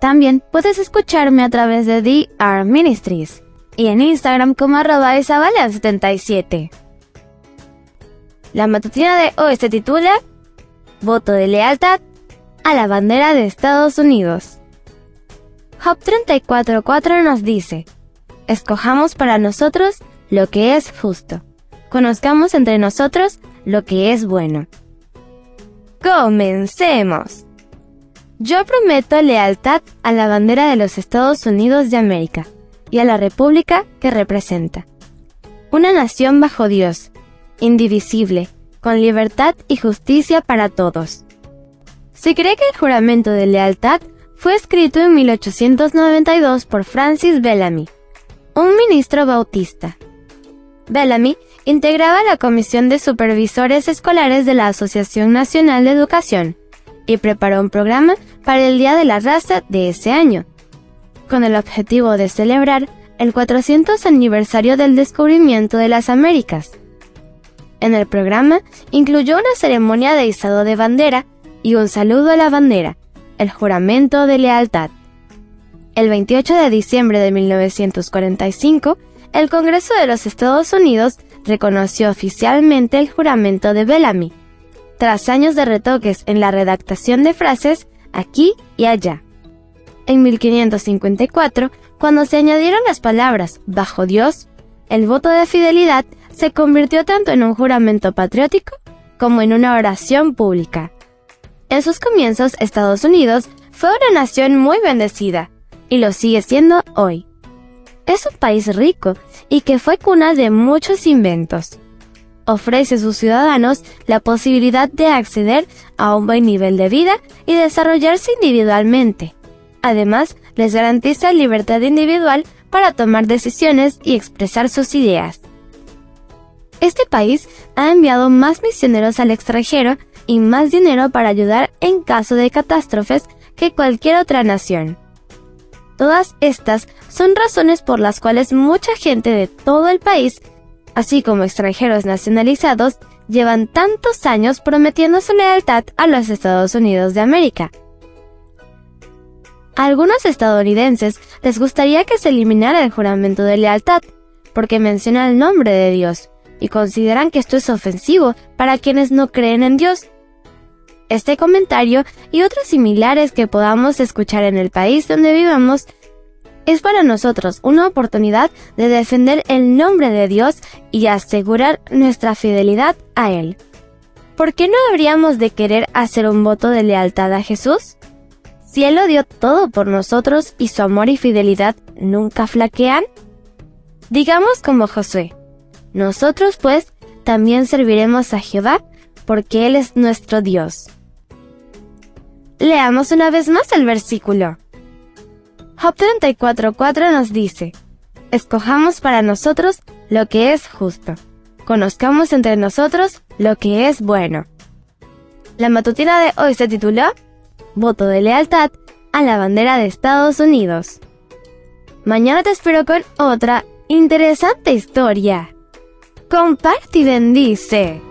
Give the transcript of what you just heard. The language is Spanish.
También puedes escucharme a través de DR Ministries y en Instagram como arroba isabela77. La matutina de hoy se titula Voto de lealtad a la bandera de Estados Unidos. Job 34.4 nos dice, Escojamos para nosotros lo que es justo. Conozcamos entre nosotros lo que es bueno. Comencemos. Yo prometo lealtad a la bandera de los Estados Unidos de América y a la República que representa. Una nación bajo Dios, indivisible, con libertad y justicia para todos. Se cree que el juramento de lealtad fue escrito en 1892 por Francis Bellamy, un ministro bautista. Bellamy integraba la Comisión de Supervisores Escolares de la Asociación Nacional de Educación y preparó un programa para el Día de la Raza de ese año, con el objetivo de celebrar el 400 aniversario del descubrimiento de las Américas. En el programa incluyó una ceremonia de izado de bandera y un saludo a la bandera, el juramento de lealtad. El 28 de diciembre de 1945, el Congreso de los Estados Unidos reconoció oficialmente el juramento de Bellamy, tras años de retoques en la redactación de frases aquí y allá. En 1554, cuando se añadieron las palabras bajo Dios, el voto de fidelidad se convirtió tanto en un juramento patriótico como en una oración pública. En sus comienzos, Estados Unidos fue una nación muy bendecida, y lo sigue siendo hoy. Es un país rico y que fue cuna de muchos inventos. Ofrece a sus ciudadanos la posibilidad de acceder a un buen nivel de vida y desarrollarse individualmente. Además, les garantiza libertad individual para tomar decisiones y expresar sus ideas. Este país ha enviado más misioneros al extranjero y más dinero para ayudar en caso de catástrofes que cualquier otra nación. Todas estas son razones por las cuales mucha gente de todo el país, así como extranjeros nacionalizados, llevan tantos años prometiendo su lealtad a los Estados Unidos de América. A algunos estadounidenses les gustaría que se eliminara el juramento de lealtad, porque menciona el nombre de Dios, y consideran que esto es ofensivo para quienes no creen en Dios. Este comentario y otros similares que podamos escuchar en el país donde vivamos es para nosotros una oportunidad de defender el nombre de Dios y asegurar nuestra fidelidad a Él. ¿Por qué no habríamos de querer hacer un voto de lealtad a Jesús? Si Él lo dio todo por nosotros y su amor y fidelidad nunca flaquean. Digamos como Josué, nosotros pues también serviremos a Jehová porque Él es nuestro Dios. Leamos una vez más el versículo. Job 34.4 nos dice, Escojamos para nosotros lo que es justo. Conozcamos entre nosotros lo que es bueno. La matutina de hoy se tituló Voto de lealtad a la bandera de Estados Unidos. Mañana te espero con otra interesante historia. Comparte y bendice.